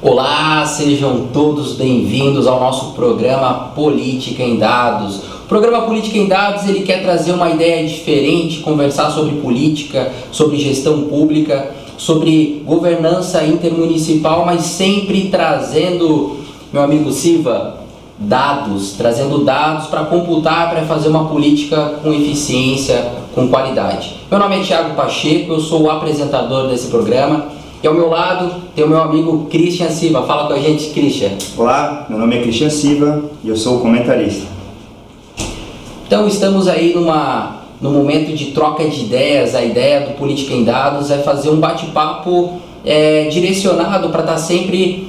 Olá, sejam todos bem-vindos ao nosso programa Política em Dados. O programa Política em Dados ele quer trazer uma ideia diferente, conversar sobre política, sobre gestão pública, sobre governança intermunicipal, mas sempre trazendo, meu amigo Silva, dados, trazendo dados para computar, para fazer uma política com eficiência, com qualidade. Meu nome é Tiago Pacheco, eu sou o apresentador desse programa e ao meu lado tem o meu amigo Christian Silva. Fala com a gente, Christian. Olá, meu nome é Christian Silva e eu sou o comentarista. Então estamos aí numa, no momento de troca de ideias. A ideia do Política em Dados é fazer um bate-papo é, direcionado para estar tá sempre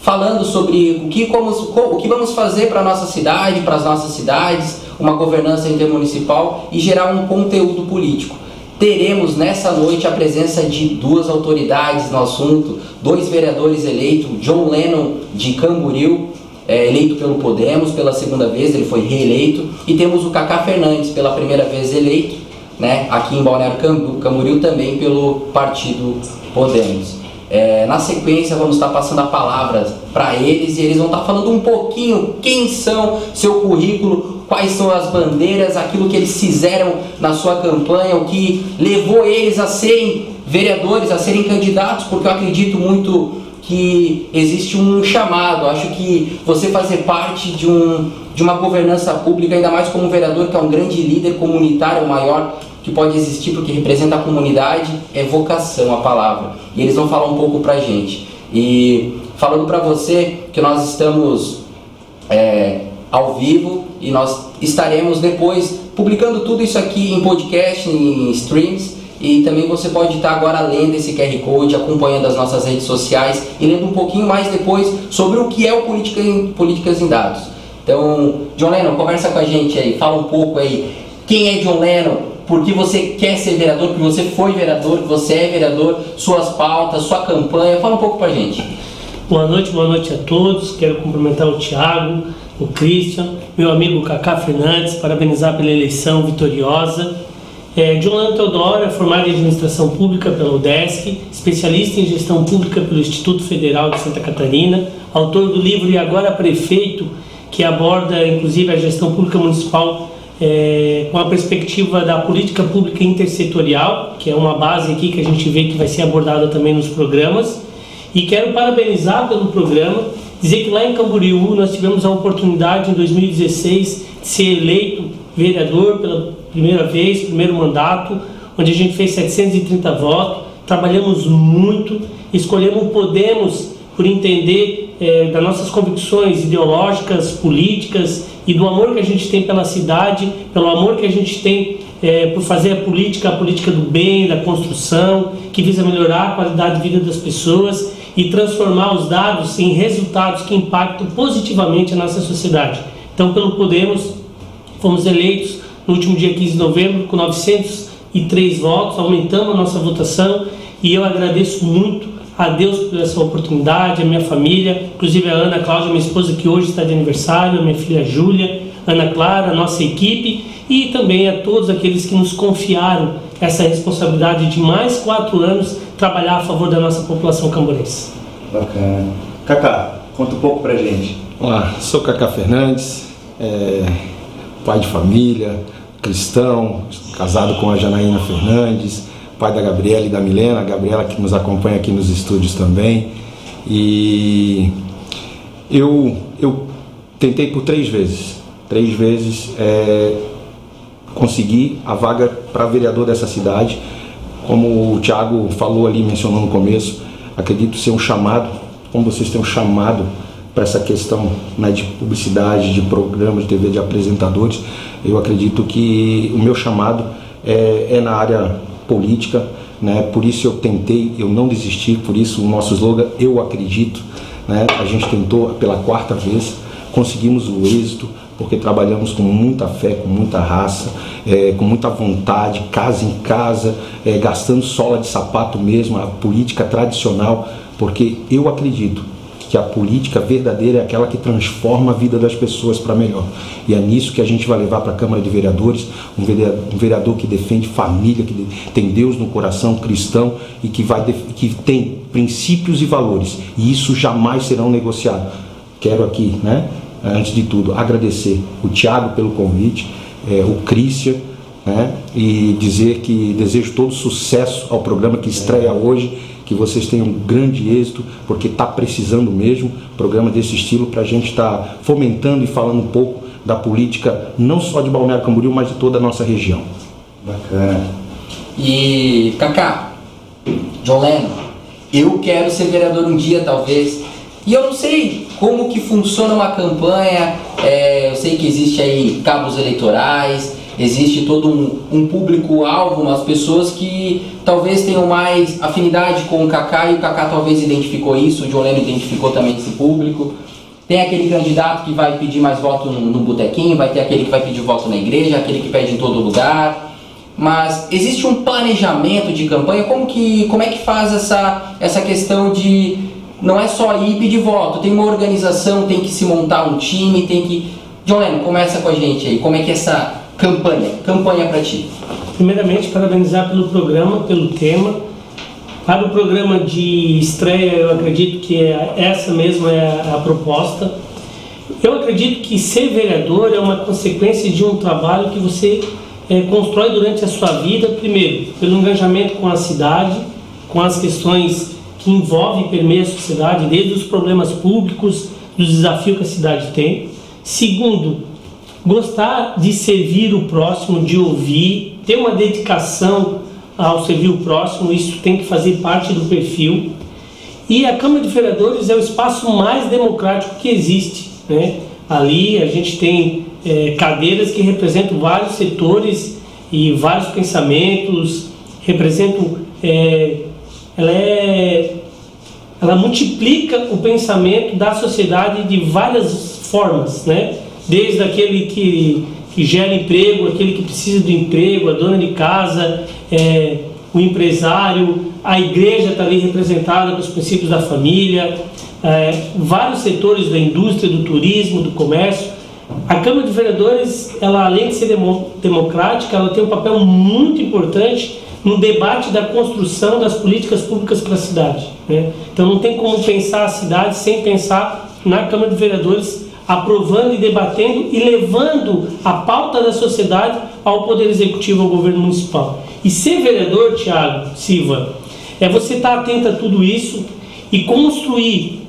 falando sobre o que, como, o que vamos fazer para a nossa cidade, para as nossas cidades, uma governança intermunicipal e gerar um conteúdo político teremos nessa noite a presença de duas autoridades no assunto, dois vereadores eleitos, John Lennon de Camboriú, é, eleito pelo Podemos pela segunda vez, ele foi reeleito, e temos o Cacá Fernandes pela primeira vez eleito, né, aqui em Balneário Camboriú também pelo partido Podemos. É, na sequência vamos estar passando a palavra para eles e eles vão estar falando um pouquinho quem são, seu currículo, quais são as bandeiras, aquilo que eles fizeram na sua campanha, o que levou eles a serem vereadores, a serem candidatos, porque eu acredito muito que existe um chamado. Acho que você fazer parte de, um, de uma governança pública, ainda mais como vereador, que é um grande líder comunitário, o maior que pode existir, porque representa a comunidade, é vocação a palavra. E eles vão falar um pouco pra gente. E falando para você que nós estamos é, ao vivo e nós estaremos depois publicando tudo isso aqui em podcast, em streams e também você pode estar agora lendo esse QR Code, acompanhando as nossas redes sociais e lendo um pouquinho mais depois sobre o que é o Política em, Políticas em Dados. Então, John Lennon, conversa com a gente aí, fala um pouco aí. Quem é John Lennon? Por que você quer ser vereador? Porque você foi vereador, que você é vereador, suas pautas, sua campanha. Fala um pouco pra gente. Boa noite, boa noite a todos. Quero cumprimentar o Tiago, o Christian, meu amigo Cacá Fernandes, parabenizar pela eleição vitoriosa. É, John Teodoro é formado em Administração Pública pela UDESC, especialista em Gestão Pública pelo Instituto Federal de Santa Catarina, autor do livro E Agora Prefeito, que aborda inclusive a gestão pública municipal é, com a perspectiva da política pública intersetorial, que é uma base aqui que a gente vê que vai ser abordada também nos programas. E quero parabenizar pelo programa Dizer que lá em Camboriú nós tivemos a oportunidade em 2016 de ser eleito vereador pela primeira vez, primeiro mandato, onde a gente fez 730 votos, trabalhamos muito, escolhemos Podemos por entender é, das nossas convicções ideológicas, políticas e do amor que a gente tem pela cidade, pelo amor que a gente tem é, por fazer a política, a política do bem, da construção, que visa melhorar a qualidade de vida das pessoas e transformar os dados em resultados que impactam positivamente a nossa sociedade. Então, pelo Podemos, fomos eleitos no último dia 15 de novembro com 903 votos, aumentando a nossa votação e eu agradeço muito a Deus por essa oportunidade, a minha família, inclusive a Ana Cláudia, minha esposa que hoje está de aniversário, a minha filha Júlia, Ana Clara, a nossa equipe e também a todos aqueles que nos confiaram essa responsabilidade de mais quatro anos trabalhar a favor da nossa população camburense. Bacana. Cacá, conta um pouco pra gente. Olá, sou Cacá Fernandes, é, pai de família, cristão, casado com a Janaína Fernandes, pai da Gabriela e da Milena, a Gabriela que nos acompanha aqui nos estúdios também. E eu, eu tentei por três vezes, três vezes é, consegui a vaga para vereador dessa cidade como o Thiago falou ali, mencionou no começo, acredito ser um chamado, como vocês têm um chamado para essa questão né, de publicidade, de programas de TV, de apresentadores, eu acredito que o meu chamado é, é na área política, né? por isso eu tentei, eu não desisti, por isso o nosso slogan, eu acredito, né? a gente tentou pela quarta vez, conseguimos o êxito, porque trabalhamos com muita fé, com muita raça, é, com muita vontade, casa em casa, é, gastando sola de sapato mesmo, a política tradicional, porque eu acredito que a política verdadeira é aquela que transforma a vida das pessoas para melhor. E é nisso que a gente vai levar para a Câmara de Vereadores, um vereador, um vereador, que defende família, que tem Deus no coração, cristão e que, vai, que tem princípios e valores. E isso jamais serão negociados. Quero aqui, né, antes de tudo, agradecer o Tiago pelo convite, é, o Cristian, né, e dizer que desejo todo sucesso ao programa que estreia hoje que vocês tenham grande êxito, porque está precisando mesmo programa desse estilo para a gente estar tá fomentando e falando um pouco da política, não só de Balneário Camboriú, mas de toda a nossa região. Bacana. E, Kaká, John Lennon, eu quero ser vereador um dia, talvez. E eu não sei como que funciona uma campanha, é, eu sei que existe aí cabos eleitorais, existe todo um, um público-alvo, umas pessoas que talvez tenham mais afinidade com o Kaká e o Kaká talvez identificou isso, o John Lennon identificou também esse público. Tem aquele candidato que vai pedir mais voto no, no botequim, vai ter aquele que vai pedir voto na igreja, aquele que pede em todo lugar. Mas existe um planejamento de campanha? Como, que, como é que faz essa, essa questão de não é só ir pedir voto, tem uma organização, tem que se montar um time, tem que. John Lennon, começa com a gente aí. Como é que é essa Campanha, campanha para ti. Primeiramente, parabenizar pelo programa, pelo tema. Para o programa de estreia, eu acredito que é, essa mesma é a, a proposta. Eu acredito que ser vereador é uma consequência de um trabalho que você é, constrói durante a sua vida, primeiro, pelo engajamento com a cidade, com as questões que envolvem e permeiam a sociedade, desde os problemas públicos, dos desafios que a cidade tem. Segundo, gostar de servir o próximo, de ouvir, ter uma dedicação ao servir o próximo, isso tem que fazer parte do perfil. E a Câmara de Vereadores é o espaço mais democrático que existe. Né? Ali a gente tem é, cadeiras que representam vários setores e vários pensamentos, representam. É, ela, é, ela multiplica o pensamento da sociedade de várias formas. Né? desde aquele que, que gera emprego, aquele que precisa do emprego, a dona de casa, é, o empresário, a igreja está ali representada os princípios da família, é, vários setores da indústria, do turismo, do comércio. A Câmara de Vereadores, ela além de ser democrática, ela tem um papel muito importante no debate da construção das políticas públicas para a cidade. Né? Então não tem como pensar a cidade sem pensar na Câmara de Vereadores aprovando e debatendo e levando a pauta da sociedade ao Poder Executivo, ao governo municipal. E ser vereador, Tiago Silva, é você estar atento a tudo isso e construir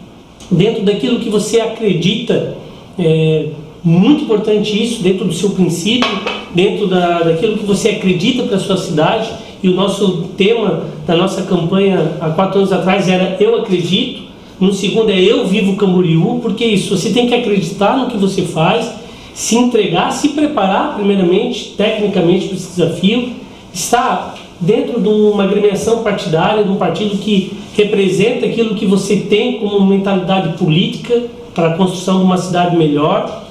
dentro daquilo que você acredita, é muito importante isso, dentro do seu princípio, dentro da, daquilo que você acredita para a sua cidade. E o nosso tema da nossa campanha há quatro anos atrás era Eu Acredito. No segundo é eu vivo Camboriú, porque isso, você tem que acreditar no que você faz, se entregar, se preparar primeiramente, tecnicamente para esse desafio, estar dentro de uma agremiação partidária, de um partido que representa aquilo que você tem como mentalidade política para a construção de uma cidade melhor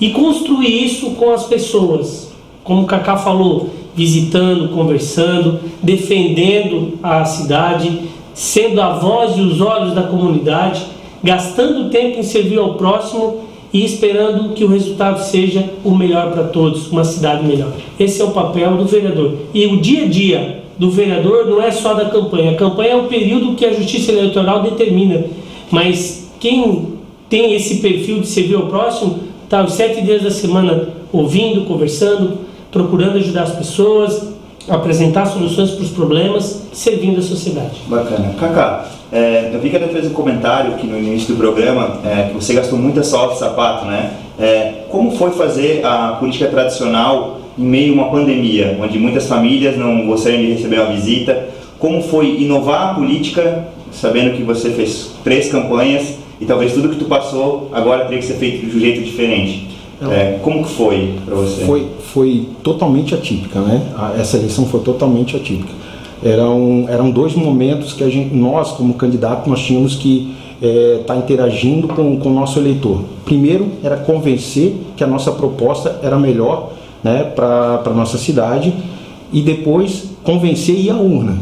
e construir isso com as pessoas, como o Cacá falou, visitando, conversando, defendendo a cidade, sendo a voz e os olhos da comunidade, gastando tempo em servir ao próximo e esperando que o resultado seja o melhor para todos, uma cidade melhor. Esse é o papel do vereador. E o dia a dia do vereador não é só da campanha. A campanha é o período que a Justiça Eleitoral determina. Mas quem tem esse perfil de servir ao próximo está os sete dias da semana ouvindo, conversando, procurando ajudar as pessoas, apresentar soluções para os problemas, servindo a sociedade. Bacana. Kaká, é, eu vi que ela fez um comentário aqui no início do programa é, que você gastou muita soft sapato, né? É, como foi fazer a política tradicional em meio a uma pandemia, onde muitas famílias não gostariam de receber uma visita? Como foi inovar a política, sabendo que você fez três campanhas e talvez tudo que tu passou agora teria que ser feito de um jeito diferente? É, como que foi para você? Foi, foi totalmente atípica, né? Essa eleição foi totalmente atípica. Eram, eram dois momentos que a gente, nós, como candidato, nós tínhamos que estar é, tá interagindo com, com o nosso eleitor. Primeiro era convencer que a nossa proposta era melhor né, para a nossa cidade e depois convencer e ir à urna.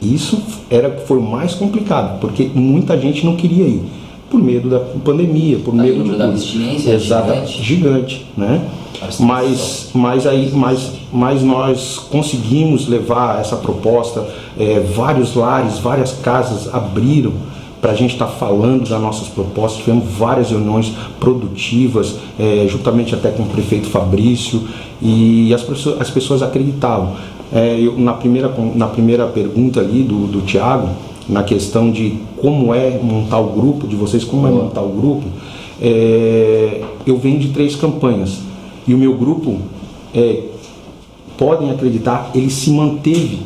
Isso era foi o mais complicado, porque muita gente não queria ir. Por medo da pandemia, por Tá, medo de da abstinência Exatamente, gigante, né? Mas, mas aí, mas, mas nós conseguimos levar essa proposta. é, vários lares, várias casas abriram para a gente estar falando das nossas propostas. Tivemos várias reuniões produtivas, é, juntamente até com o prefeito Fabrício, e as pessoas, as pessoas acreditavam. É, eu, na, primeira, na primeira pergunta ali do, do Tiago, na questão de como é montar o grupo, de vocês, como é montar o grupo, é, eu venho de três campanhas. E o meu grupo, é, podem acreditar, ele se manteve,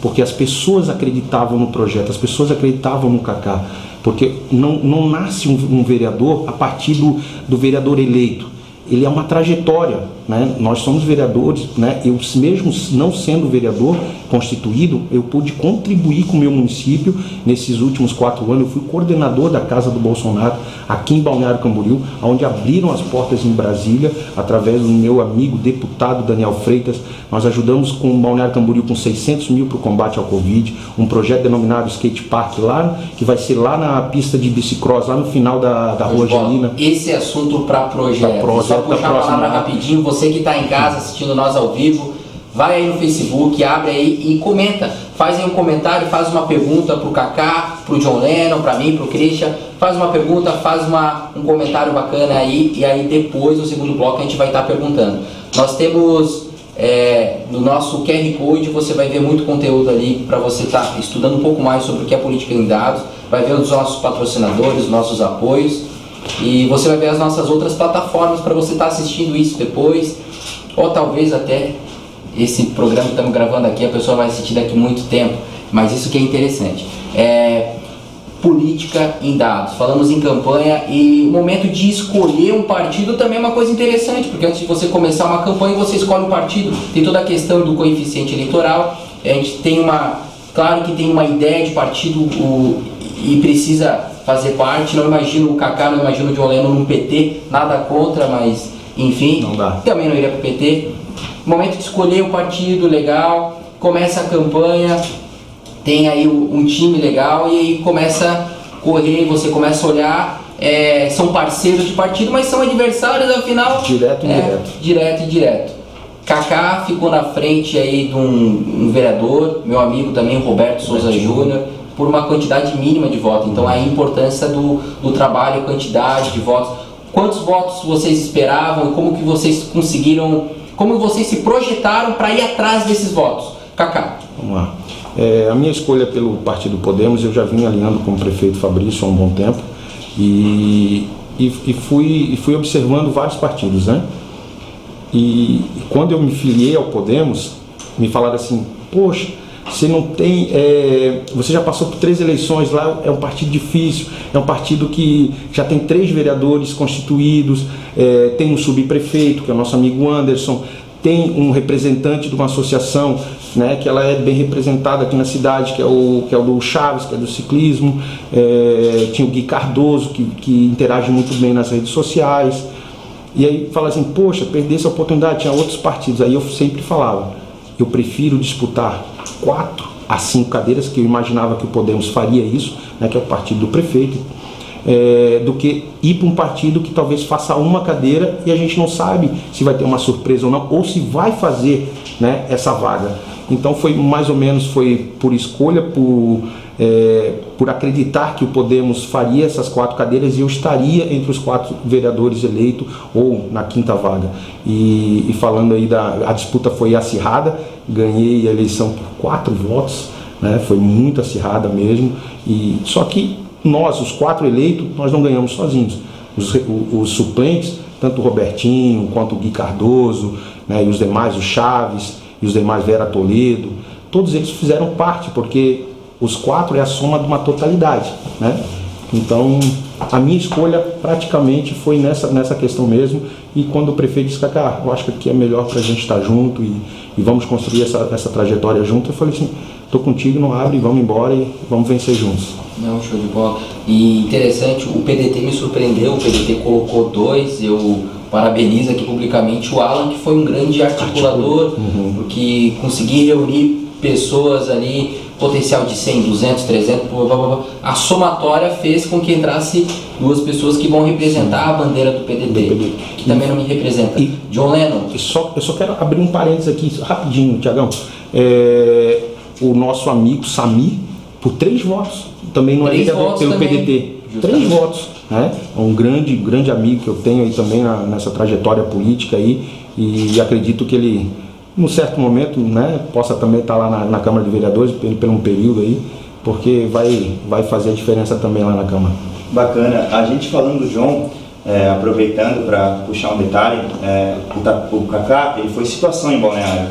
porque as pessoas acreditavam no projeto, as pessoas acreditavam no Cacá, porque não, não nasce um, um vereador a partir do, do vereador eleito. Ele é uma trajetória, né? Nós somos vereadores, né? Eu mesmo não sendo vereador constituído, eu pude contribuir com o meu município nesses últimos quatro anos. Eu fui coordenador da Casa do Bolsonaro aqui em Balneário Camboriú, onde abriram as portas em Brasília através do meu amigo deputado Daniel Freitas. Nós ajudamos com o Balneário Camboriú com 600 mil para o combate ao Covid, um projeto denominado Skate Park lá, que vai ser lá na pista de bicicross, lá no final da, da Rua Angelina. Esse é assunto para projeto. Pra projeto Da puxar a palavra rapidinho, você que está em casa assistindo nós ao vivo, vai aí no Facebook, abre aí e comenta. Faz aí um comentário, faz uma pergunta pro Kaká, pro John Lennon, para mim, pro Christian. Faz uma pergunta, faz uma, um comentário bacana aí e aí depois, no segundo bloco, a gente vai estar perguntando. Nós temos é, no nosso QR Code, você vai ver muito conteúdo ali para você estar estudando um pouco mais sobre o que é política em dados, vai ver os nossos patrocinadores, os nossos apoios. E você vai ver as nossas outras plataformas para você estar assistindo isso depois, ou talvez até esse programa que estamos gravando aqui a pessoa vai assistir daqui muito tempo, mas isso que é interessante. É política em dados. Falamos em campanha e o momento de escolher um partido também é uma coisa interessante, porque antes de você começar uma campanha você escolhe um partido, tem toda a questão do coeficiente eleitoral, a gente tem uma, claro que tem uma ideia de partido o, e precisa fazer parte. Não imagino o Kaká, não imagino o John Lennon num PT, nada contra, mas enfim, Não dá. também não iria para o PT. Momento de escolher o partido legal, começa a campanha, tem aí um time legal e aí começa a correr, você começa a olhar. é, são parceiros de partido, mas são adversários, afinal. Direto e é, indireto. Direto e direto. Kaká ficou na frente aí de um, um vereador, meu amigo também, Roberto Souza Júnior, por uma quantidade mínima de votos. Então a importância do, do trabalho, quantidade de votos. Quantos votos vocês esperavam como que vocês conseguiram, como vocês se projetaram para ir atrás desses votos? Kaká. Vamos lá. É, a minha escolha pelo Partido Podemos, eu já vim alinhando com o prefeito Fabrício há um bom tempo e, e, e fui, e fui observando vários partidos, né? E quando eu me filiei ao Podemos, me falaram assim: Poxa, você não tem. é, você já passou por três eleições lá, é um partido difícil, é um partido que já tem três vereadores constituídos, é, tem um subprefeito, que é o nosso amigo Anderson, tem um representante de uma associação, né, que ela é bem representada aqui na cidade, que é o, que é o do Chaves, que é do ciclismo, é, tinha o Gui Cardoso, que, que interage muito bem nas redes sociais. E aí fala assim, poxa, perder essa oportunidade, tinha outros partidos. Aí eu sempre falava, eu prefiro disputar quatro a cinco cadeiras, que eu imaginava que o Podemos faria isso, né, que é o partido do prefeito, é, do que ir para um partido que talvez faça uma cadeira e a gente não sabe se vai ter uma surpresa ou não, ou se vai fazer né, essa vaga. Então foi mais ou menos foi por escolha, por, é, por acreditar que o Podemos faria essas quatro cadeiras e eu estaria entre os quatro vereadores eleitos ou na quinta vaga. E, e falando aí da a disputa foi acirrada, ganhei a eleição por quatro votos, né, foi muito acirrada mesmo. E só que nós, os quatro eleitos, nós não ganhamos sozinhos. Os, os suplentes, tanto o Robertinho quanto o Gui Cardoso, né, e os demais, o Chaves e os demais, Vera Toledo, todos eles fizeram parte, porque os quatro é a soma de uma totalidade. Né? Então, a minha escolha praticamente foi nessa, nessa questão mesmo. E quando o prefeito disse, Cacá, eu acho que aqui é melhor para a gente estar junto e, e vamos construir essa, essa trajetória junto, eu falei assim: estou contigo, não abre, vamos embora e vamos vencer juntos. Não, show de bola. E interessante, o PDT me surpreendeu, o PDT colocou dois, eu parabenizo aqui publicamente o Alan, que foi um grande articulador, porque conseguir reunir pessoas ali potencial de 100, 200, 300, blá, blá, blá. a somatória fez com que entrasse duas pessoas que vão representar a bandeira do PDT, que também não me representa. E- John Lennon, Eu só, eu só quero abrir um parênteses aqui, rapidinho, Tiagão. É, o nosso amigo Sami, por três votos, também não é Três eleito votos pelo também, PDT. Três justamente. votos. Né? É um grande, grande amigo que eu tenho aí também na- nessa trajetória política aí. E acredito que ele, num certo momento, né, possa também estar lá na, na Câmara de Vereadores por, por um período aí, porque vai, vai fazer a diferença também lá na Câmara. Bacana. A gente falando do John, é, aproveitando para puxar um detalhe, é, o, o Kaká ele foi situação em Balneário.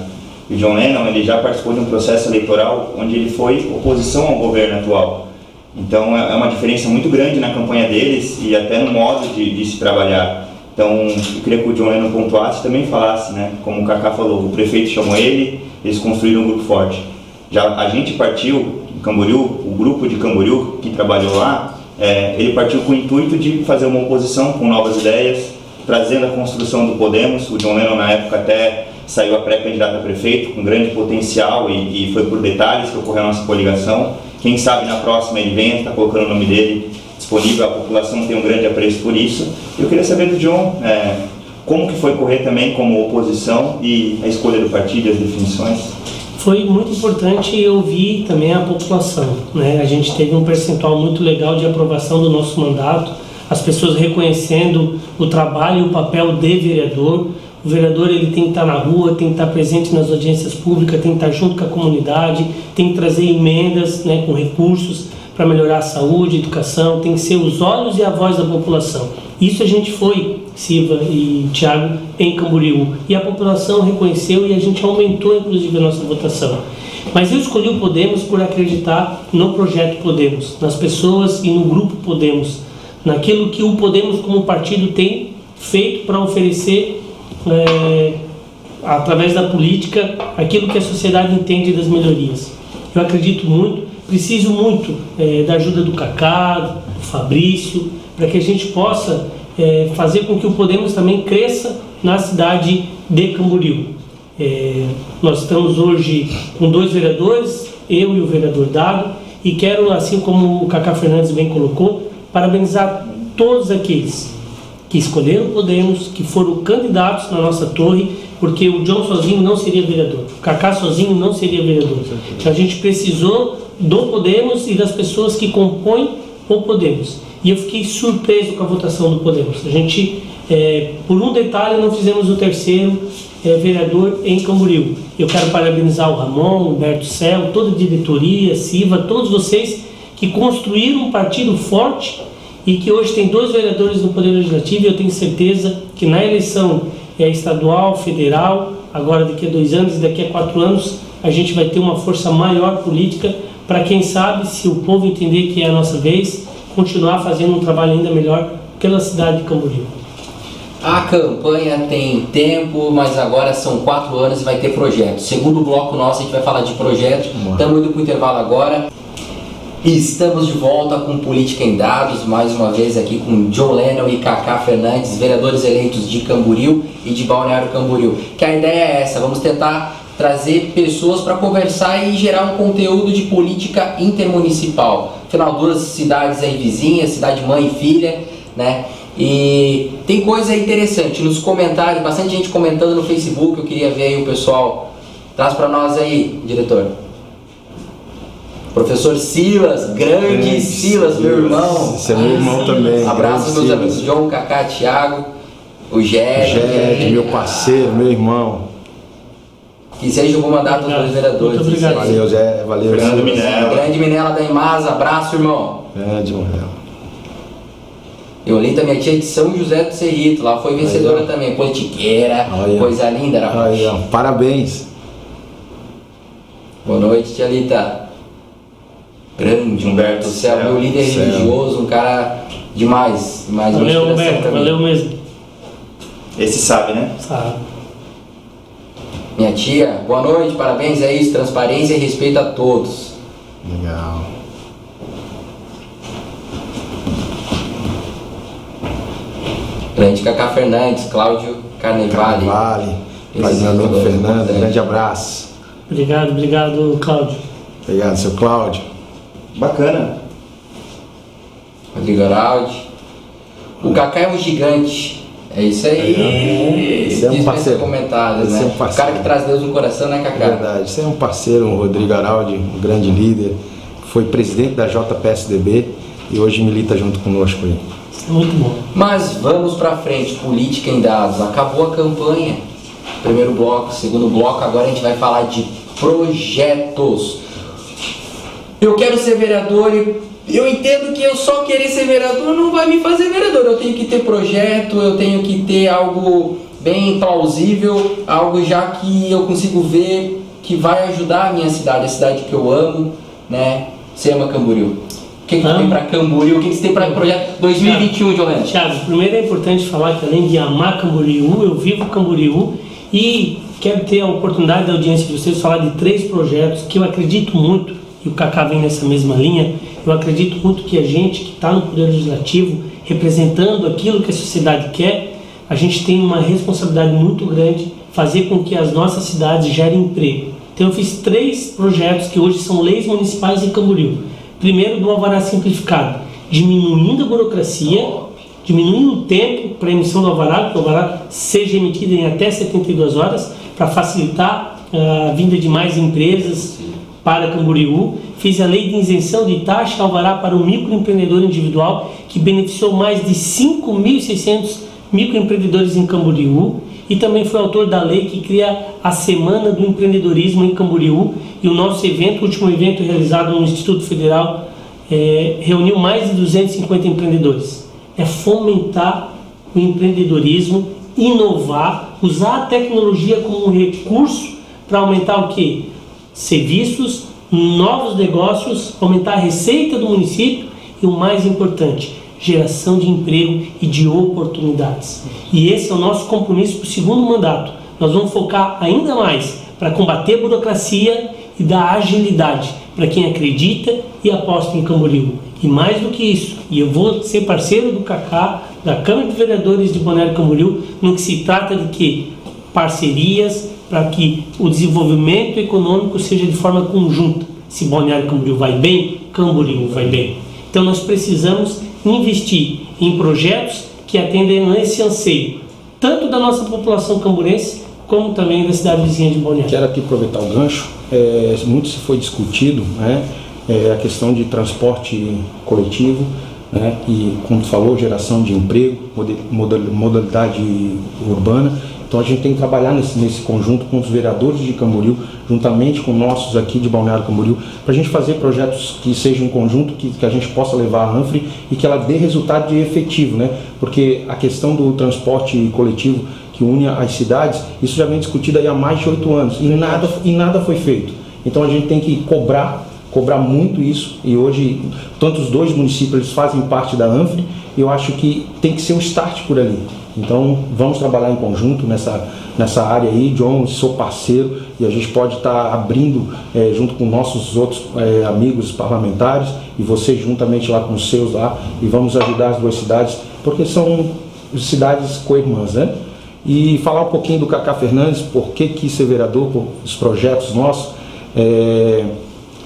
O John Lennon ele já participou de um processo eleitoral onde ele foi oposição ao governo atual. Então é é uma diferença muito grande na campanha deles e até no modo de, de se trabalhar. Então eu queria que o John Lennon pontuasse também falasse, né? Como o Kaká falou, o prefeito chamou ele, eles construíram um grupo forte. Já a gente partiu Camboriú, o grupo de Camboriú que trabalhou lá, é, ele partiu com o intuito de fazer uma oposição com novas ideias, trazendo a construção do Podemos. O John Lennon na época até saiu a pré-candidato a prefeito com grande potencial e, e foi por detalhes que ocorreu a nossa coligação. Quem sabe na próxima ele venha, está colocando o nome dele disponível, a população tem um grande apreço por isso. Eu queria saber do John é, como que foi correr também como oposição e a escolha do partido e as definições. Foi muito importante ouvir também a população. Né? A gente teve um percentual muito legal de aprovação do nosso mandato, as pessoas reconhecendo o trabalho e o papel de vereador. O vereador ele tem que estar na rua, tem que estar presente nas audiências públicas, tem que estar junto com a comunidade, tem que trazer emendas né, com recursos para melhorar a saúde, a educação, tem que ser os olhos e a voz da população. Isso a gente foi, Silva e Tiago, em Camboriú. E a população reconheceu e a gente aumentou, inclusive, a nossa votação. Mas eu escolhi o Podemos por acreditar no projeto Podemos, nas pessoas e no grupo Podemos, naquilo que o Podemos, como partido, tem feito para oferecer, eh, através da política, aquilo que a sociedade entende das melhorias. Eu acredito muito, preciso muito eh, da ajuda do Cacá, do Fabrício, para que a gente possa eh, fazer com que o Podemos também cresça na cidade de Camboriú. Eh, nós estamos hoje com dois vereadores, eu e o vereador Dado, e quero, assim como o Cacá Fernandes bem colocou, parabenizar todos aqueles que escolheram Podemos, que foram candidatos na nossa torre, porque o John sozinho não seria vereador, o Kaká sozinho não seria vereador. Então a gente precisou do Podemos e das pessoas que compõem o Podemos. E eu fiquei surpreso com a votação do Podemos. A gente, eh, por um detalhe, não fizemos o terceiro eh, vereador em Camboriú. Eu quero parabenizar o Ramon, o Humberto Cel, toda a diretoria, Siva, todos vocês que construíram um partido forte e que hoje tem dois vereadores no Poder Legislativo e eu tenho certeza que na eleição é, estadual, federal, agora daqui a dois anos e daqui a quatro anos, a gente vai ter uma força maior política para quem sabe, se o povo entender que é a nossa vez, continuar fazendo um trabalho ainda melhor pela cidade de Camboriú. A campanha tem tempo, mas agora são quatro anos e vai ter projeto. Segundo bloco nosso, a gente vai falar de projeto. Estamos indo para o intervalo agora. E estamos de volta com Política em Dados, mais uma vez aqui com John Lennon e Kaká Fernandes, vereadores eleitos de Camboriú e de Balneário Camboriú. Que a ideia é essa, vamos tentar trazer pessoas para conversar e gerar um conteúdo de política intermunicipal. Afinal, duas cidades aí vizinhas, cidade mãe e filha, né? E tem coisa interessante nos comentários, bastante gente comentando no Facebook, eu queria ver aí o pessoal. Traz para nós aí, diretor. Professor Silas, grande Grande Silas, meu irmão. Esse é meu irmão também. Abraço grande meus Silas. amigos João, Cacá, Thiago, o. Jed, meu parceiro, meu irmão. Que seja um bom mandato dos dois vereadores. Muito obrigado. Valeu, Zé. Valeu, Fernando Silas. Minella. Grande Minela da Imasa, abraço, irmão. Grande, Morrel. Yolita, minha tia de São José do Cerrito, lá foi vencedora Aí, também, politiqueira, Aí, coisa linda, rapaz. Aí, ó, parabéns. Boa noite, tia Lita. Grande Humberto Céu, meu líder Céu. religioso, um cara demais, demais Valeu, Humberto, valeu mesmo. Esse sabe, né? Sabe. Minha tia, boa noite, parabéns, é isso, transparência e respeito a todos. Legal. Grande Cacá Fernandes, Cláudio Carnevale. Vale. Esse Pai do meu amigo é Fernando, importante. grande abraço. Obrigado, obrigado, Cláudio. Obrigado, seu Cláudio. Bacana. Rodrigo Araldi. O Kaká é um gigante. É isso aí. Esse é um Dispensa parceiro. Esse né? é um o parceiro. cara que traz Deus no coração, né, É Kaká? verdade. Você é um parceiro, um Rodrigo Araldi, um grande líder. Foi presidente da JPSDB e hoje milita junto conosco aí. Isso é muito bom. Mas vamos pra frente, política em dados. Acabou a campanha. Primeiro bloco, segundo bloco, agora a gente vai falar de projetos. Eu quero ser vereador e eu entendo que eu só querer ser vereador não vai me fazer vereador. Eu tenho que ter projeto, eu tenho que ter algo bem plausível, algo já que eu consigo ver que vai ajudar a minha cidade, a cidade que eu amo, né? Você ama Camboriú. O que, que tem pra Camboriú? O que, que você tem pra projeto 2021, Jolene? Tiago, primeiro é importante falar que além de amar Camboriú, eu vivo Camboriú e quero ter a oportunidade da audiência de vocês falar de três projetos que eu acredito muito, e o Cacá vem nessa mesma linha, eu acredito muito que a gente que está no Poder Legislativo, representando aquilo que a sociedade quer, a gente tem uma responsabilidade muito grande fazer com que as nossas cidades gerem emprego. Então eu fiz três projetos que hoje são leis municipais em Camboriú. Primeiro, do alvará simplificado, diminuindo a burocracia, diminuindo o tempo para a emissão do alvará, que o alvará seja emitido em até 72 horas, para facilitar ah, a vinda de mais empresas para Camboriú. Fiz a lei de isenção de taxa alvará para o microempreendedor individual, que beneficiou mais de 5.600 microempreendedores em Camboriú. E também foi autor da lei que cria a Semana do Empreendedorismo em Camboriú. E o nosso evento, o último evento realizado no Instituto Federal, eh, reuniu mais de 250 empreendedores. É fomentar o empreendedorismo, inovar, usar a tecnologia como um recurso para aumentar o que? Serviços, novos negócios, aumentar a receita do município e o mais importante, geração de emprego e de oportunidades. E esse é o nosso compromisso para o segundo mandato. Nós vamos focar ainda mais para combater a burocracia e dar agilidade para quem acredita e aposta em Camboriú. E mais do que isso, e eu vou ser parceiro do Cacá, da Câmara de Vereadores de Balneário Camboriú, no que se trata de que parcerias para que o desenvolvimento econômico seja de forma conjunta. Se Balneário Camboriú vai bem, Camboriú vai bem. Então nós precisamos investir em projetos que atendem a esse anseio, tanto da nossa população camburense, como também da cidade vizinha de Balneário. Quero aqui aproveitar o gancho. É, muito se foi discutido né, é, a questão de transporte coletivo né, e, como tu falou, geração de emprego, modalidade urbana. Então a gente tem que trabalhar nesse, nesse conjunto com os vereadores de Camboriú, juntamente com nossos aqui de Balneário Camboriú, para a gente fazer projetos que sejam em conjunto, que, que a gente possa levar a Anfre e que ela dê resultado de efetivo, né? Porque a questão do transporte coletivo que une as cidades, isso já vem discutido aí há mais de oito anos e nada, e nada foi feito. Então a gente tem que cobrar, cobrar muito isso e hoje, tanto os dois municípios eles fazem parte da Anfre e eu acho que tem que ser um start por ali. Então vamos trabalhar em conjunto nessa, nessa área aí, John, sou parceiro e a gente pode estar abrindo eh, junto com nossos outros eh, amigos parlamentares e vocês juntamente lá com os seus lá e vamos ajudar as duas cidades, porque são cidades co-irmãs, né? E falar um pouquinho do Cacá Fernandes, por que quis ser vereador, por os projetos nossos. É,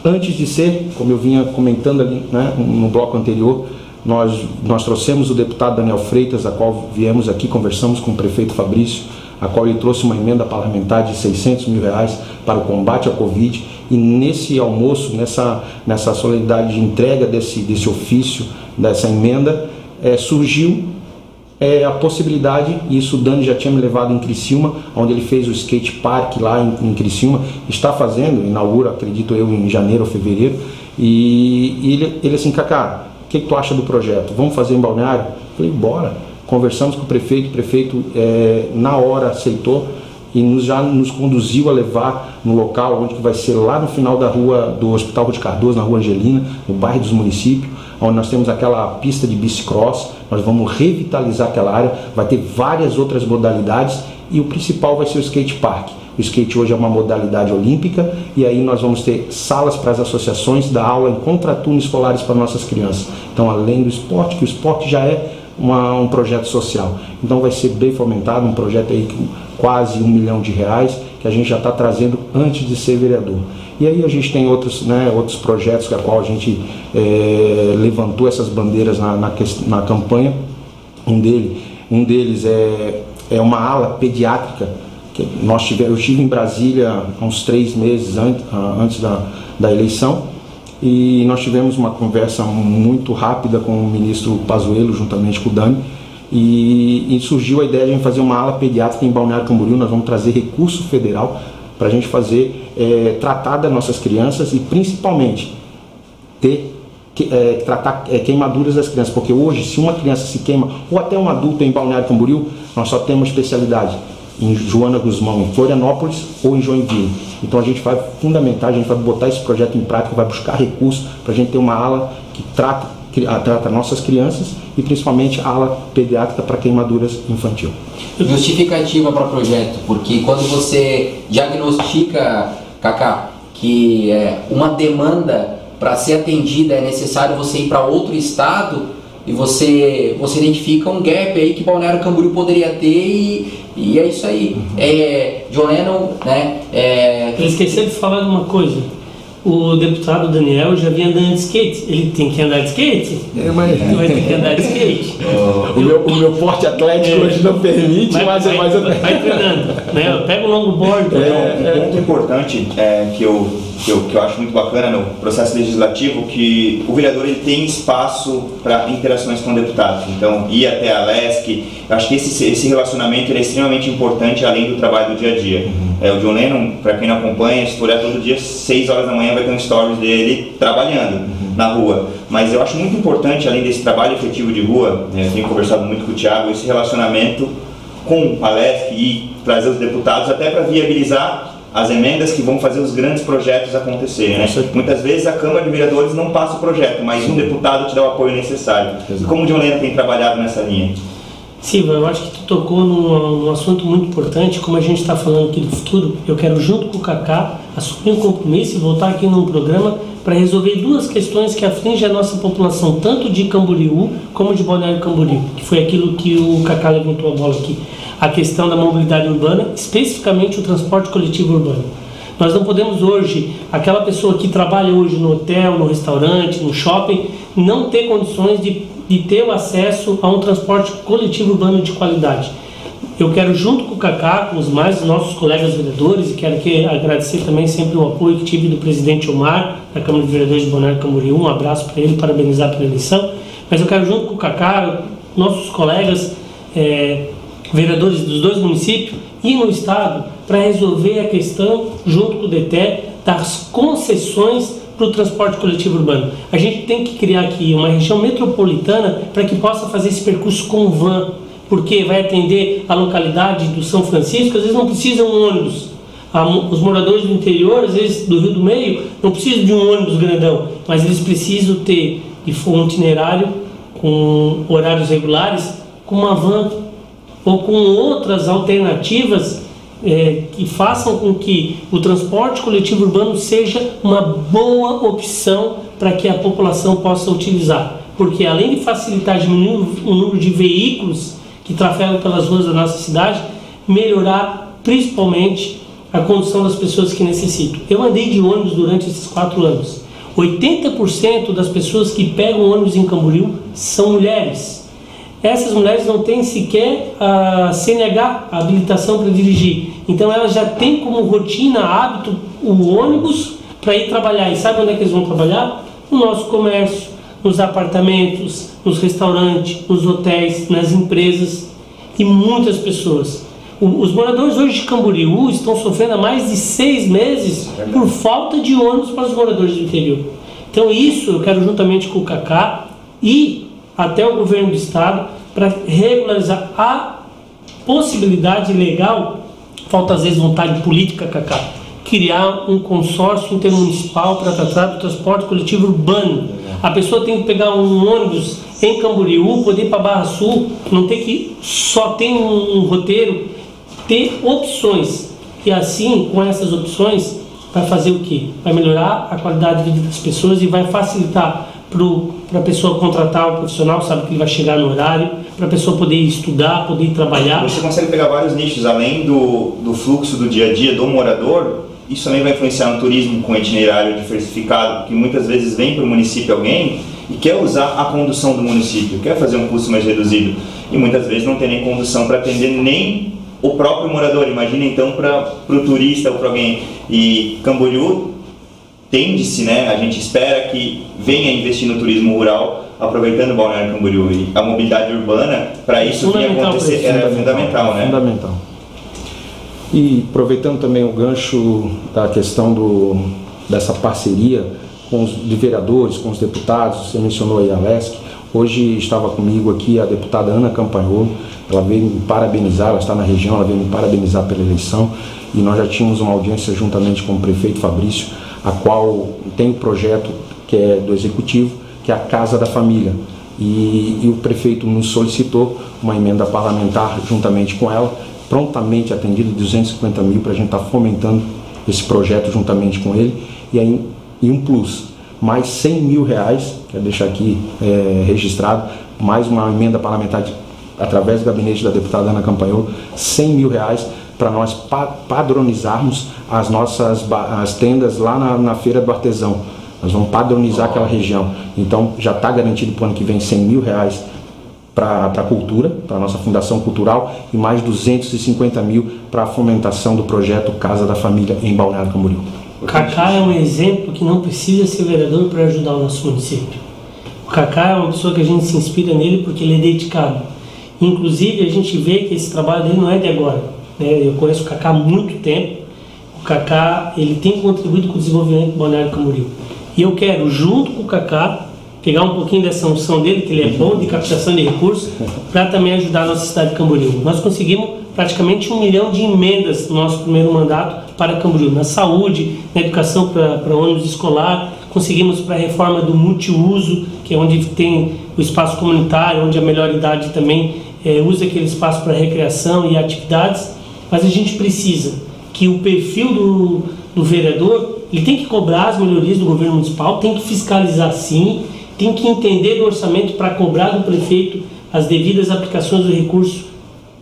antes de ser, como eu vinha comentando ali né, no bloco anterior, nós, nós trouxemos o deputado Daniel Freitas, a qual viemos aqui, conversamos com o prefeito Fabrício, a qual ele trouxe uma emenda parlamentar de 600 mil reais para o combate à Covid. E nesse almoço, nessa, nessa solenidade de entrega desse, desse ofício, dessa emenda, é, surgiu é, a possibilidade, e isso o Dani já tinha me levado em Criciúma, onde ele fez o skate park lá em, em Criciúma, está fazendo, inaugura, acredito eu, em janeiro ou fevereiro, e, e ele, ele assim, Cacá, que, que tu acha do projeto? Vamos fazer em Balneário? Falei, bora. Conversamos com o prefeito, o prefeito é, na hora aceitou e nos, já nos conduziu a levar no local onde que vai ser lá no final da rua do Hospital de Cardoso, na rua Angelina, no bairro dos municípios, onde nós temos aquela pista de bicicross, nós vamos revitalizar aquela área, vai ter várias outras modalidades e o principal vai ser o skate park. O skate hoje é uma modalidade olímpica e aí nós vamos ter salas para as associações da aula em contraturnos escolares para nossas crianças. Então, além do esporte, que o esporte já é uma, um projeto social. Então vai ser bem fomentado, um projeto aí com quase um milhão de reais, que a gente já está trazendo antes de ser vereador. E aí a gente tem outros, né, outros projetos que a qual a gente é, levantou essas bandeiras na, na, na campanha. Um, dele, um deles é, é uma ala pediátrica. Nós tive, eu estive em Brasília há uns três meses antes, antes da, da eleição e nós tivemos uma conversa muito rápida com o ministro Pazuello, juntamente com o Dani, e, e, surgiu a ideia de fazer uma ala pediátrica em Balneário Camboriú. Nós vamos trazer recurso federal para a gente fazer, é, tratar das nossas crianças e principalmente ter que, é, tratar é, queimaduras das crianças, porque hoje se uma criança se queima, ou até um adulto em Balneário Camboriú, nós só temos especialidade em Joana Guzmão, em Florianópolis ou em Joinville. Então a gente vai fundamentar, a gente vai botar esse projeto em prática, vai buscar recursos para a gente ter uma ala que trata, que trata nossas crianças e principalmente a ala pediátrica para queimaduras infantil. Justificativa para o projeto, porque quando você diagnostica, Cacá, que é, uma demanda para ser atendida é necessário você ir para outro estado, e você, você identifica um gap aí que Balneário Camboriú poderia ter e, e é isso aí. Uhum. É, John Lennon, né? É... Eu esqueci de falar de uma coisa. O deputado Daniel já vinha andando de skate. Ele tem que andar de skate? É, mas... Ele vai ter que andar de skate. o, meu, o meu porte atlético é. hoje não permite, vai, mas, vai, mas eu... vai treinando. Né? Pega um longboard. É, é, um ponto importante é, que eu que eu, que eu acho muito bacana no processo legislativo, que o vereador ele tem espaço para interações com deputados. Então, ir até a LESC, eu acho que esse, esse relacionamento é extremamente importante além do trabalho do dia a dia. Uhum. É, o John Lennon, para quem não acompanha, se for todo dia, 6 horas da manhã vai ter um stories dele trabalhando uhum. na rua. Mas eu acho muito importante, além desse trabalho efetivo de rua, né, eu tenho conversado muito com o Thiago, esse relacionamento com a LESC e trazer os deputados até para viabilizar as emendas que vão fazer os grandes projetos acontecerem. Né? Muitas vezes a Câmara de Vereadores não passa o projeto, mas um deputado te dá o apoio necessário. Exato. Como o John Lena tem trabalhado nessa linha? Silva, eu acho que tu tocou num, num assunto muito importante, como a gente está falando aqui do futuro, eu quero junto com o Cacá assumir um compromisso e voltar aqui num programa para resolver duas questões que afligem a nossa população, tanto de Camboriú como de Balneário Camboriú, que foi aquilo que o Cacá levantou a bola aqui a questão da mobilidade urbana, especificamente o transporte coletivo urbano. Nós não podemos hoje, aquela pessoa que trabalha hoje no hotel, no restaurante, no shopping, não ter condições de, de ter o acesso a um transporte coletivo urbano de qualidade. Eu quero, junto com o Cacá, com os mais nossos colegas vereadores, e quero que agradecer também sempre o apoio que tive do presidente Omar, da Câmara de Vereadores de Bonaire Camboriú, um abraço para ele, parabenizar pela eleição. Mas eu quero, junto com o Cacá, nossos colegas, é, vereadores dos dois municípios e no Estado para resolver a questão, junto com o DETE, das concessões para o transporte coletivo urbano. A gente tem que criar aqui uma região metropolitana para que possa fazer esse percurso com van, porque vai atender a localidade do São Francisco, às vezes não precisa um ônibus. Os moradores do interior, às vezes do Rio do Meio, não precisam de um ônibus grandão, mas eles precisam ter de um itinerário com horários regulares, com uma van ou com outras alternativas é, que façam com que o transporte coletivo urbano seja uma boa opção para que a população possa utilizar. Porque além de facilitar diminuir o número de veículos que trafegam pelas ruas da nossa cidade, melhorar principalmente a condição das pessoas que necessitam. Eu andei de ônibus durante esses quatro anos. 80% das pessoas que pegam ônibus em Camboriú são mulheres essas mulheres não têm sequer a CNH, a habilitação para dirigir. Então elas já têm como rotina, hábito, o ônibus para ir trabalhar. E sabe onde é que eles vão trabalhar? No nosso comércio, nos apartamentos, nos restaurantes, nos hotéis, nas empresas e muitas pessoas. Os moradores hoje de Camboriú estão sofrendo há mais de seis meses por falta de ônibus para os moradores do interior. Então isso eu quero juntamente com o Cacá e até o governo do estado para regularizar a possibilidade legal, falta às vezes vontade política, Cacá, criar um consórcio intermunicipal para tratar do transporte coletivo urbano. A pessoa tem que pegar um ônibus em Camboriú, poder ir para Barra Sul, não tem que só tem um, um roteiro, ter opções. E assim, com essas opções, vai fazer o quê? Vai melhorar a qualidade de vida das pessoas e vai facilitar para a pessoa contratar o profissional, sabe que ele vai chegar no horário, para a pessoa poder estudar, poder trabalhar. Você consegue pegar vários nichos, além do, do fluxo do dia a dia do morador, isso também vai influenciar no turismo com itinerário diversificado, porque muitas vezes vem para o município alguém e quer usar a condução do município, quer fazer um custo mais reduzido e muitas vezes não tem nem condução para atender nem o próprio morador. Imagina então para o turista ou para alguém. E Camboriú tende-se, né? A gente espera que venha investir no turismo rural, aproveitando o Balneário Camboriú. E a mobilidade urbana, para isso vinha acontecer, era fundamental, né? Fundamental. E aproveitando também o gancho da questão do, dessa parceria com os de vereadores, com os deputados, você mencionou aí a LESC, hoje estava comigo aqui a deputada Ana Campanholo, ela veio me parabenizar, ela está na região, ela veio me parabenizar pela eleição e nós já tínhamos uma audiência juntamente com o prefeito Fabrício, a qual tem um projeto que é do executivo, que é a Casa da Família. E, e o prefeito nos solicitou uma emenda parlamentar juntamente com ela, prontamente atendido 250 mil para a gente estar tá fomentando esse projeto juntamente com ele e aí e um plus mais 100 mil reais quero deixar aqui é, registrado mais uma emenda parlamentar de, através do gabinete da deputada Ana Campanholo 100 mil reais para nós pa padronizarmos as nossas as tendas lá na, na feira do artesão nós vamos padronizar aquela região então já está garantido para o ano que vem 100 mil reais para a cultura, para a nossa Fundação Cultural, e mais 250 mil para a fomentação do projeto Casa da Família em Balneário Camboriú. Cacá é um exemplo que não precisa ser vereador para ajudar o nosso município. O Cacá é uma pessoa que a gente se inspira nele porque ele é dedicado. Inclusive, a gente vê que esse trabalho dele não é de agora. Né? Eu conheço o Cacá há muito tempo. O Cacá ele tem contribuído com o desenvolvimento do Balneário Camboriú. E eu quero, junto com o Cacá, pegar um pouquinho dessa unção dele, que ele é bom de captação de recursos, para também ajudar a nossa cidade de Camboriú. Nós conseguimos praticamente um milhão de emendas no nosso primeiro mandato para Camboriú, na saúde, na educação para ônibus escolar, conseguimos para a reforma do multiuso, que é onde tem o espaço comunitário, onde a melhor idade também é, usa aquele espaço para recreação e atividades, mas a gente precisa que o perfil do, do vereador ele tem que cobrar as melhorias do governo municipal, tem que fiscalizar sim, tem que entender do orçamento para cobrar do prefeito as devidas aplicações do recurso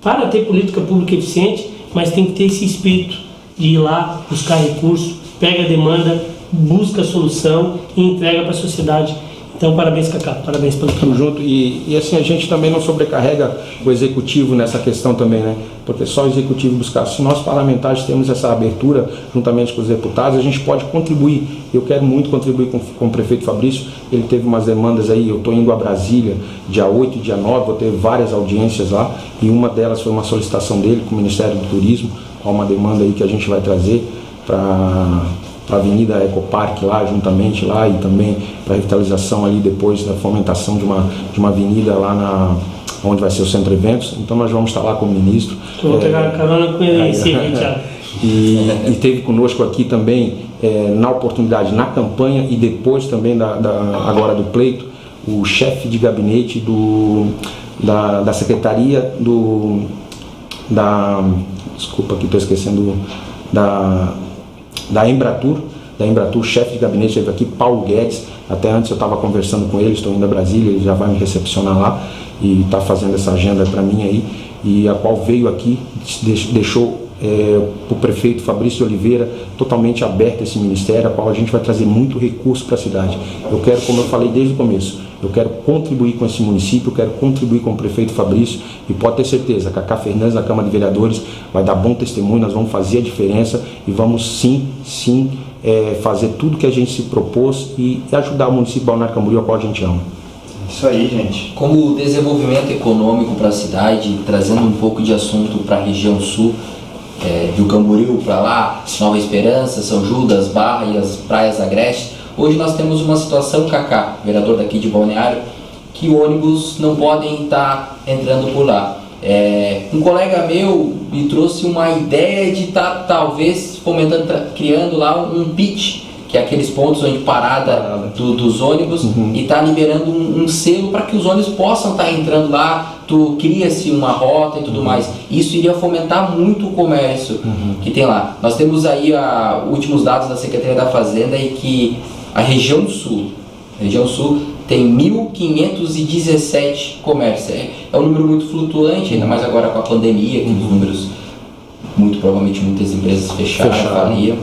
para ter política pública eficiente, mas tem que ter esse espírito de ir lá buscar recurso, pega a demanda, busca a solução e entrega para a sociedade então, parabéns, Cacá. Parabéns pelo trabalho. Tamo junto. E, e assim, a gente também não sobrecarrega o executivo nessa questão também, né? Porque só o executivo buscar. Se nós parlamentares temos essa abertura, juntamente com os deputados, a gente pode contribuir. Eu quero muito contribuir com, com o prefeito Fabrício. Ele teve umas demandas aí. Eu estou indo a Brasília, dia 8 e dia 9, vou ter várias audiências lá. E uma delas foi uma solicitação dele com o Ministério do Turismo, com uma demanda aí que a gente vai trazer para para a Avenida Ecopark lá, juntamente lá, e também para a revitalização ali depois da fomentação de uma, de uma avenida lá na onde vai ser o centro de eventos. Então nós vamos estar lá com o ministro. Vou é, pegar carona com ele aí, e, e teve conosco aqui também, é, na oportunidade, na campanha e depois também da, da agora do pleito, o chefe de gabinete do, da, da secretaria do da desculpa que estou esquecendo da da Embratur, da Embratur, chefe de gabinete esteve aqui, Paulo Guedes, até antes eu estava conversando com ele, estou indo a Brasília, ele já vai me recepcionar lá e está fazendo essa agenda para mim aí, e a qual veio aqui, deixou é, o prefeito Fabrício Oliveira totalmente aberto esse ministério, a qual a gente vai trazer muito recurso para a cidade. Eu quero, como eu falei desde o começo, eu quero contribuir com esse município, eu quero contribuir com o prefeito Fabrício e pode ter certeza, Cacá Fernandes na Câmara de Vereadores vai dar bom testemunho, nós vamos fazer a diferença e vamos sim, sim é, fazer tudo que a gente se propôs e ajudar o município de Balneário Camboriú, a qual a gente ama. Isso aí, gente. Como desenvolvimento econômico para a cidade, trazendo um pouco de assunto para a região sul, é, Rio Camboriú para lá, Nova Esperança, São Judas, Barra e as praias agrestes, Hoje nós temos uma situação, Kaká, vereador daqui de Balneário, que ônibus não podem estar entrando por lá. É, um colega meu me trouxe uma ideia de estar tá, talvez fomentando, criando lá um, um pitch, que é aqueles pontos onde parada do, dos ônibus, uhum. e está liberando um, um selo para que os ônibus possam estar tá entrando lá, tu cria-se uma rota e tudo uhum. mais. Isso iria fomentar muito o comércio uhum. que tem lá. Nós temos aí a, últimos dados da Secretaria da Fazenda e que a região sul, a região sul tem 1.517 comércios. É, é um número muito flutuante, ainda mais agora com a pandemia, que uhum. os números, muito provavelmente muitas empresas fecharam, faliam.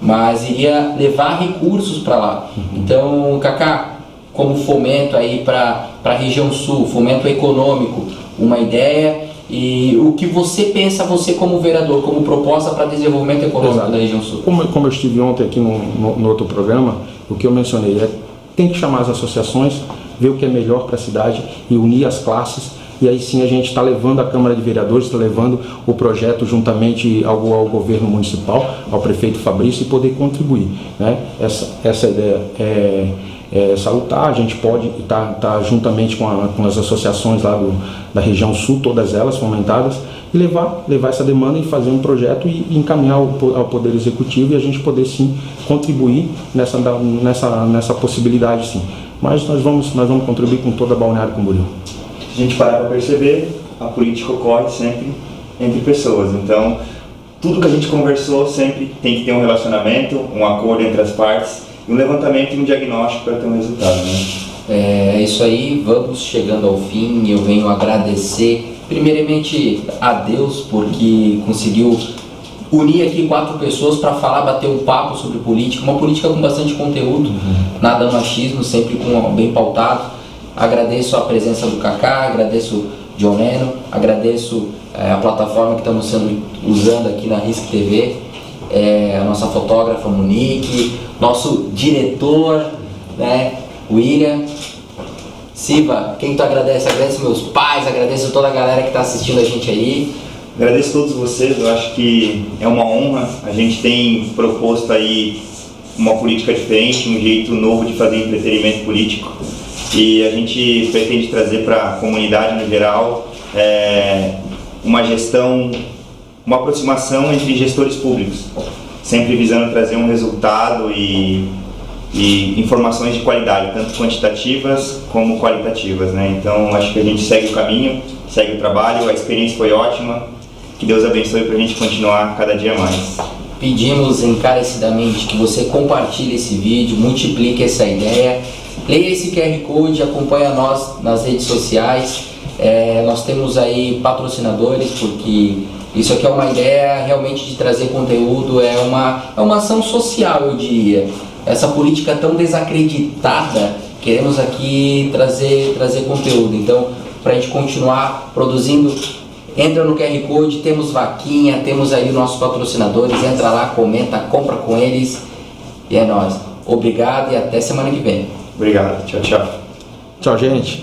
mas iria levar recursos para lá. Então, Kaká, como fomento aí para a região sul, fomento econômico, uma ideia e o que você pensa, você como vereador, como proposta para desenvolvimento econômico Exato. da região sul? Como, como eu estive ontem aqui no, no, no, outro programa, o que eu mencionei é tem que chamar as associações, ver o que é melhor para a cidade e unir as classes e aí sim a gente está levando a Câmara de Vereadores, está levando o projeto juntamente ao, ao, governo municipal, ao prefeito Fabrício e poder contribuir. Né? Essa, essa ideia é, é salutar, a gente pode estar tá, tá juntamente com, a, com, as associações lá do, da região sul, todas elas fomentadas, e levar, levar essa demanda e fazer um projeto e, e encaminhar ao, ao, Poder Executivo e a gente poder sim contribuir nessa, nessa, nessa possibilidade sim. Mas nós vamos, nós vamos contribuir com toda a Balneário Camboriú a gente para para perceber, a política ocorre sempre entre pessoas. Então, tudo que a gente conversou sempre tem que ter um relacionamento, um acordo entre as partes, um levantamento e um diagnóstico para ter um resultado. Né? É, é isso aí, vamos chegando ao fim. Eu venho agradecer, primeiramente, a Deus, porque conseguiu unir aqui quatro pessoas para falar, bater um papo sobre política, uma política com bastante conteúdo, uhum. nada machismo, sempre com bem pautado. Agradeço a presença do Kaká, agradeço o John Leno, agradeço é, a plataforma que estamos sendo, usando aqui na Risk TV, é, a nossa fotógrafa Monique, nosso diretor, né, William. Siva, quem tu agradece? Agradeço meus pais, agradeço toda a galera que está assistindo a gente aí. Agradeço a todos vocês, eu acho que é uma honra. A gente tem proposto aí uma política diferente, um jeito novo de fazer entretenimento político e a gente pretende trazer para a comunidade no geral é, uma gestão, uma aproximação entre gestores públicos, sempre visando trazer um resultado e, e informações de qualidade, tanto quantitativas como qualitativas. Né? Então acho que a gente segue o caminho, segue o trabalho, a experiência foi ótima, que Deus abençoe para a gente continuar cada dia mais. Pedimos encarecidamente que você compartilhe esse vídeo, multiplique essa ideia Leia esse QR Code, acompanha nós nas redes sociais. É, nós temos aí patrocinadores, porque isso aqui é uma ideia realmente de trazer conteúdo, é uma, é uma ação social, eu diria. Essa política tão desacreditada, queremos aqui trazer, trazer conteúdo. Então, para a gente continuar produzindo, entra no QR Code, temos vaquinha, temos aí os nossos patrocinadores, entra lá, comenta, compra com eles e é nóis. Obrigado e até semana que vem. Obrigado. Tchau, tchau. Tchau, gente.